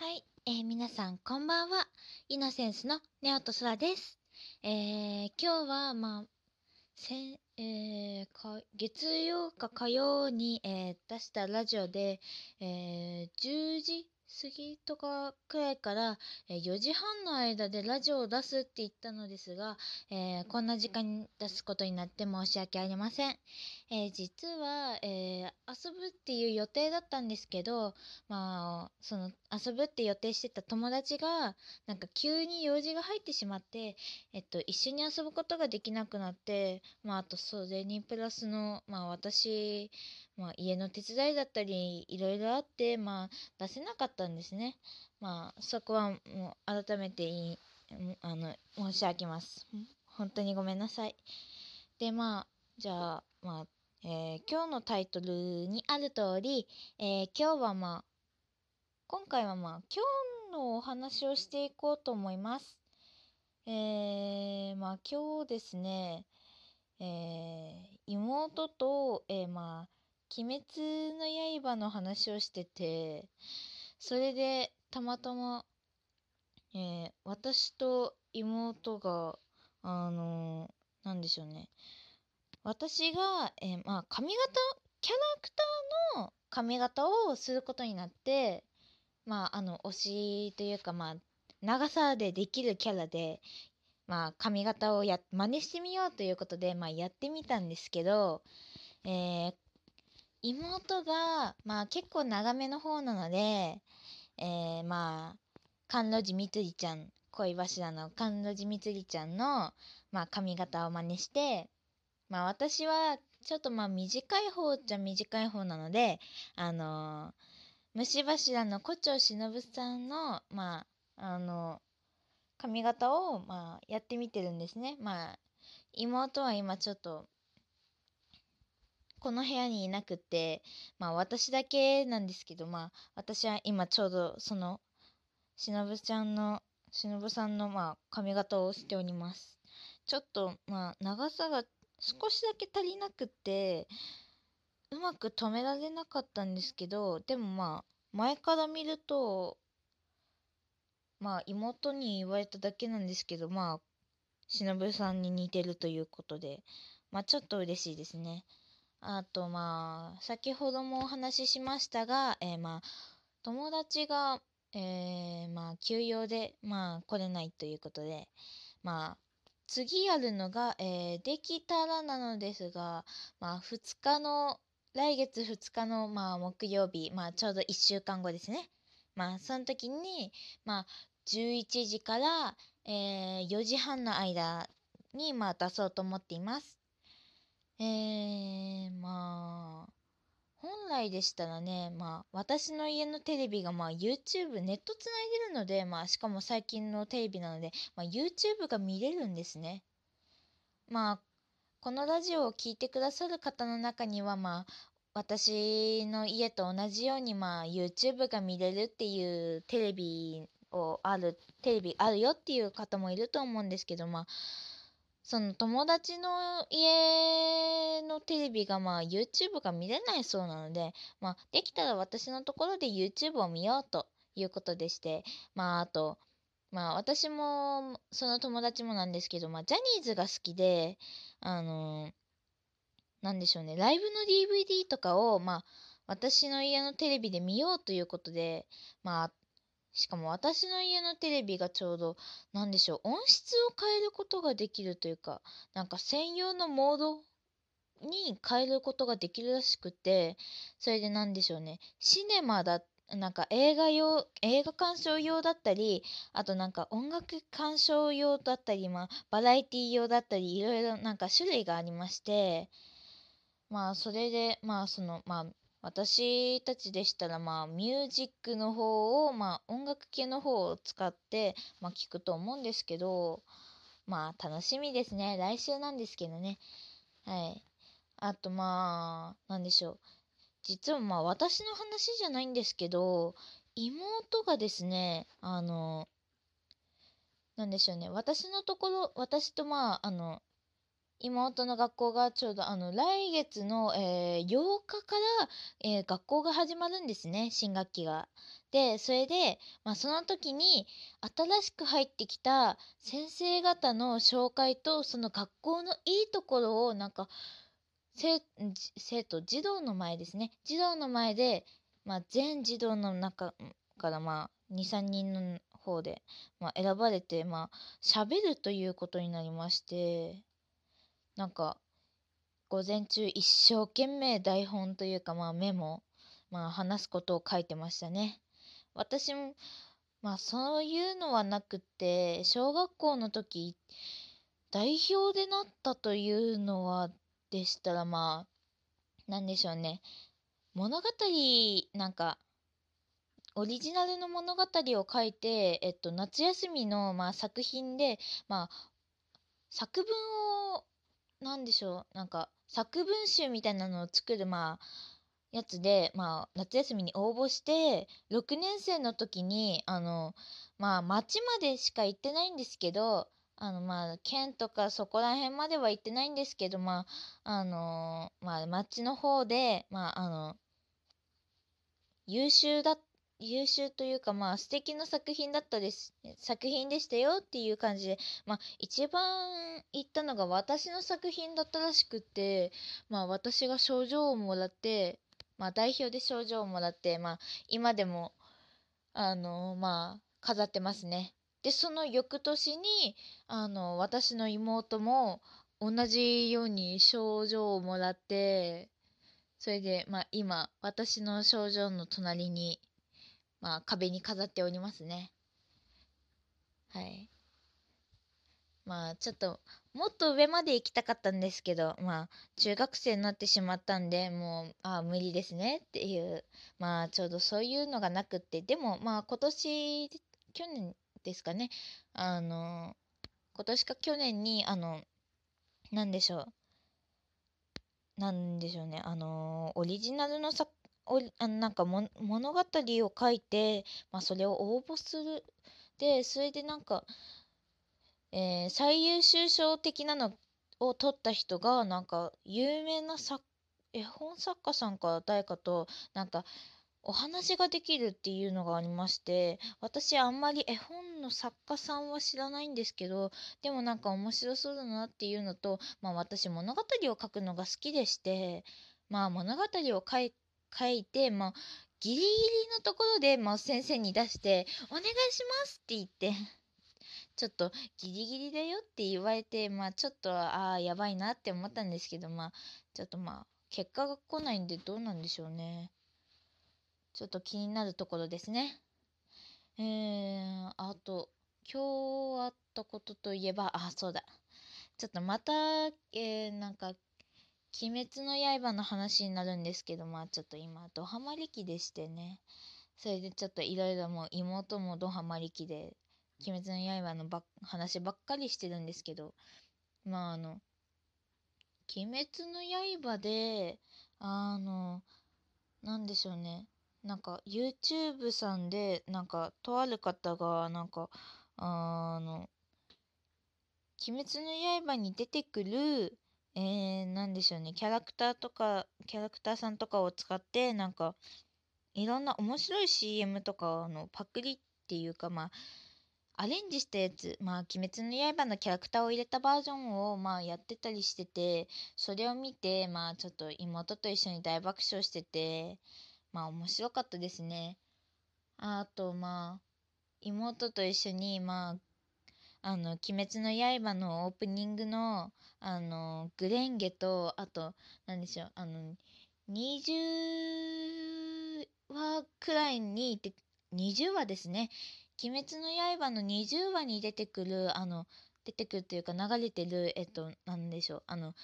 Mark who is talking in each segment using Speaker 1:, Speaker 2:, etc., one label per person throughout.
Speaker 1: はい、えー皆さんこんばんは。イノセンスのネオとソラです。えー今日はまあせんえーか月曜か火曜に、えー出したラジオで、えー10時過ぎとかくらいから、えー4時半の間でラジオを出すって言ったのですが、えーこんな時間に出すことになって申し訳ありません。えー実は、えー遊ぶっていう予定だったんですけど、まあ、その遊ぶって予定してた友達がなんか急に用事が入ってしまって、えっと、一緒に遊ぶことができなくなって、まあ、あとそれにプラスの、まあ、私、まあ、家の手伝いだったりいろいろあって、まあ、出せなかったたんですね。まあ、そこはもう改めていいあの申し上げます。本当にごめんなさい。でまあじゃあまあえー今日のタイトルにある通り、えー今日はまあ今回はまあ今日のお話をしていこうと思います。えーまあ今日ですね、えー妹と、えーまあ鬼滅の刃の話をしててそれでたまたま、えー私と妹があのーなんでしょうね。私が、えーまあ、髪型？キャラクターの髪型をすることになってまああの推しというかまあ長さでできるキャラでまあ髪型をや真似してみようということでまあやってみたんですけど、えー妹がまあ結構長めの方なので、えーまあ甘露寺みつりちゃん恋柱の甘露寺みつりちゃんの、まあ、髪型を真似してまあ私はちょっとまあ短い方っちゃ短い方なのであのー虫柱の胡蝶忍さんのまああの髪型をまあやってみてるんですね。まあ妹は今ちょっとこの部屋にいなくてまあ私だけなんですけどまあ私は今ちょうどその忍ちゃんの忍さんのまあ髪型をしております。ちょっとまあ長さが少しだけ足りなくてうまく止められなかったんですけどでもまあ前から見るとまあ妹に言われただけなんですけどまあ忍さんに似てるということでまあちょっと嬉しいですね。あとまあ先ほどもお話ししましたが、えーまあ友達が、えーまあ休養でまあ来れないということでまあ次やるのが、えーできたらなのですが、まあ、2日の来月2日の、まあ、木曜日、まあ、ちょうど1週間後ですね。まあ、その時に、まあ、11時から、えー4時半の間に、まあ、出そうと思っています。えー、まあ、本来でしたらね、まあ、私の家のテレビが、まあ、YouTube、ネットつないでるので、まあ、しかも最近のテレビなので、まあ、YouTube が見れるんですね。まあ、このラジオを聞いてくださる方の中には、まあ、私の家と同じように、まあ、YouTube が見れるっていうテレビをある、テレビあるよっていう方もいると思うんですけど、まあ、その友達の家のテレビがまあ YouTube が見れないそうなので、まあ、できたら私のところで YouTube を見ようということでして、まああと、まあ私もその友達もなんですけど、まあジャニーズが好きで、あのなんでしょうね、ライブの DVD とかを、まあ私の家のテレビで見ようということで、まあしかも私の家のテレビがちょうどなんでしょう音質を変えることができるというかなんか専用のモードに変えることができるらしくてそれでなんでしょうねシネマだなんか映画用映画鑑賞用だったりあとなんか音楽鑑賞用だったり、まあ、バラエティ用だったりいろいろなんか種類がありましてまあそれでまあそのまあ私たちでしたらまあミュージックの方をまあ音楽系の方を使ってまあ聞くと思うんですけどまあ楽しみですね。来週なんですけどね。はい。あとまあなんでしょう。実はまあ私の話じゃないんですけど妹がですねあのなんでしょうね。私のところ私とまああの妹の学校がちょうどあの来月の、えー、8日から、えー、学校が始まるんですね新学期が。でそれで、まあ、その時に新しく入ってきた先生方の紹介とその学校のいいところをなんか生生徒児童の前ですね児童の前で、まあ、全児童の中からまあ23人の方で、まあ、選ばれてまあ喋るということになりましてなんか午前中一生懸命台本というかまあメモまあ話すことを書いてましたね。私もまあそういうのはなくて小学校の時代表でなったというのはでしたらまあなんでしょうね物語なんかオリジナルの物語を書いて、えっと、夏休みの、まあ、作品で、まあ、作文をなんでしょう。なんか作文集みたいなのを作るまあやつで、まあ、夏休みに応募して6年生の時にあのまあ町までしか行ってないんですけどあのまあ県とかそこら辺までは行ってないんですけどまああのまあ町の方でまああの優秀だ優秀というかまあ素敵な作品だったです作品でしたよっていう感じでまあ一番言ったのが私の作品だったらしくてまあ私が賞状をもらってまあ、代表で賞状をもらって、まあ、今でも、あの、まあ、飾ってますね。で、その翌年に、あの、私の妹も同じように賞状をもらって、それで、まあ、今、私の賞状の隣に、まあ、壁に飾っておりますね。はい。まあ、ちょっと、もっと上まで行きたかったんですけど、まあ、中学生になってしまったんで、もう、ああ、無理ですねっていう、まあ、ちょうどそういうのがなくって、でも、まあ、今年、去年ですかね、あの、今年か去年に、あの、なんでしょう、なんでしょうね、あの、オリジナルの作おあなんか物語を書いて、まあ、それを応募する。で、それでなんか、えー、最優秀賞的なのを取った人がなんか有名な作絵本作家さんか誰かとなんかお話ができるっていうのがありまして私あんまり絵本の作家さんは知らないんですけどでもなんか面白そうだなっていうのとまあ私物語を書くのが好きでしてまあ物語を書いて書いてまあギリギリのところで、まあ、先生に出して「お願いします」って言って ちょっとギリギリだよって言われて、まあちょっと、ああ、やばいなって思ったんですけど、まあちょっとまあ結果が来ないんでどうなんでしょうね。ちょっと気になるところですね。えー、あと、今日あったことといえば、あ、そうだ。ちょっとまた、えー、なんか、鬼滅の刃の話になるんですけど、まあちょっと今、ドハマり期でしてね。それでちょっといろいろもう妹もドハマり期で、鬼滅の刃のば話ばっかりしてるんですけど、まああの、鬼滅の刃で、あの、なんでしょうね。なんか YouTube さんで、なんかとある方が、なんか、あの、鬼滅の刃に出てくる、えー、なんでしょうね、キャラクターとか、キャラクターさんとかを使って、なんか、いろんな面白い CM とかのパクリっていうか、まあ、アレンジしたやつ、まあ、鬼滅の刃のキャラクターを入れたバージョンを、まあ、やってたりしてて、それを見て、まあ、ちょっと妹と一緒に大爆笑してて、まあ、面白かったですね。あと、まあ、妹と一緒に、まあ、あの、鬼滅の刃のオープニングの、あの、グレンゲと、あと、なんでしょう、あの、20話くらいに、20話ですね。鬼滅の刃の20話に出てくる、あの、出てくるというか流れてる、えっと、なんでしょう、あの、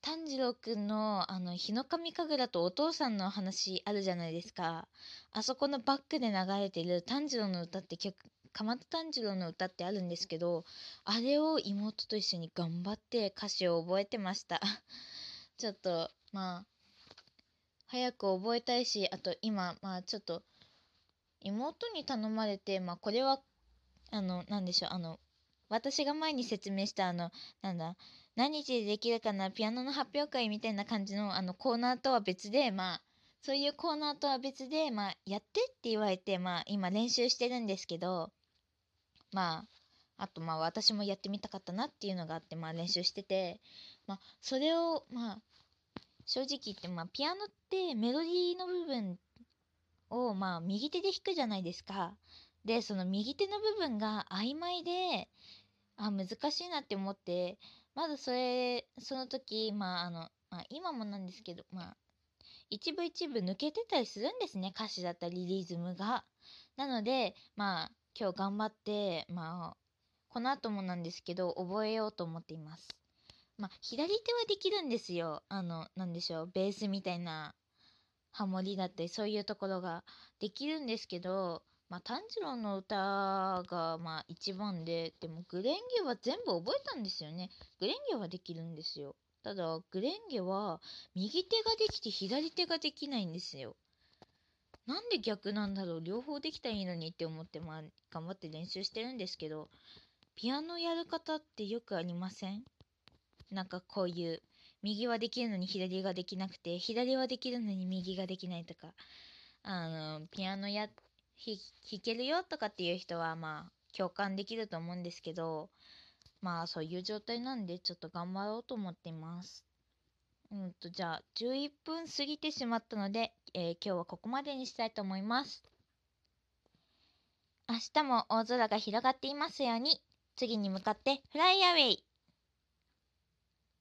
Speaker 1: 炭治郎くんの、あの、日の神神楽とお父さんの話あるじゃないですか。あそこのバックで流れてる炭治郎の歌って曲、鎌田炭治郎の歌ってあるんですけど、あれを妹と一緒に頑張って歌詞を覚えてました。ちょっと、まあ、早く覚えたいし、あと今、まあちょっと、妹に頼まれて、まあ、これは、あの、なんでしょう、あの、私が前に説明した、あの、なんだ、何日でできるかなピアノの発表会みたいな感じのあのコーナーとは別でまあそういうコーナーとは別でまあやってって言われてまあ今練習してるんですけどまああとまあ私もやってみたかったなっていうのがあってまあ練習しててまあそれをまあ正直言ってまあピアノってメロディーの部分をまあ右手で弾くじゃないですか。でその右手の部分が曖昧であ難しいなって思ってまずそれその時まああの、まあ、今もなんですけどまあ一部一部抜けてたりするんですね歌詞だったりリズムが。なのでまあ今日頑張ってまあこの後もなんですけど覚えようと思っています。まあ左手はできるんですよ。あのなんでしょうベースみたいなハモリだったりそういうところができるんですけどまあ、炭治郎の歌がまあ一番で、でもグレンゲは全部覚えたんですよね。グレンゲはできるんですよ。ただ、グレンゲは右手ができて左手ができないんですよ。なんで逆なんだろう両方できたらいいのにって思って、まあ、頑張って練習してるんですけど、ピアノやる方ってよくありません？なんかこういう、右はできるのに左ができなくて、左はできるのに右ができないとか、あの、ピアノや弾けるよとかっていう人はまあ共感できると思うんですけどまあそういう状態なんでちょっと頑張ろうと思っています。うんとじゃあ11分過ぎてしまったので、えー、今日はここまでにしたいと思います。明日も大空が広がっていますように次に向かってフライアウェイ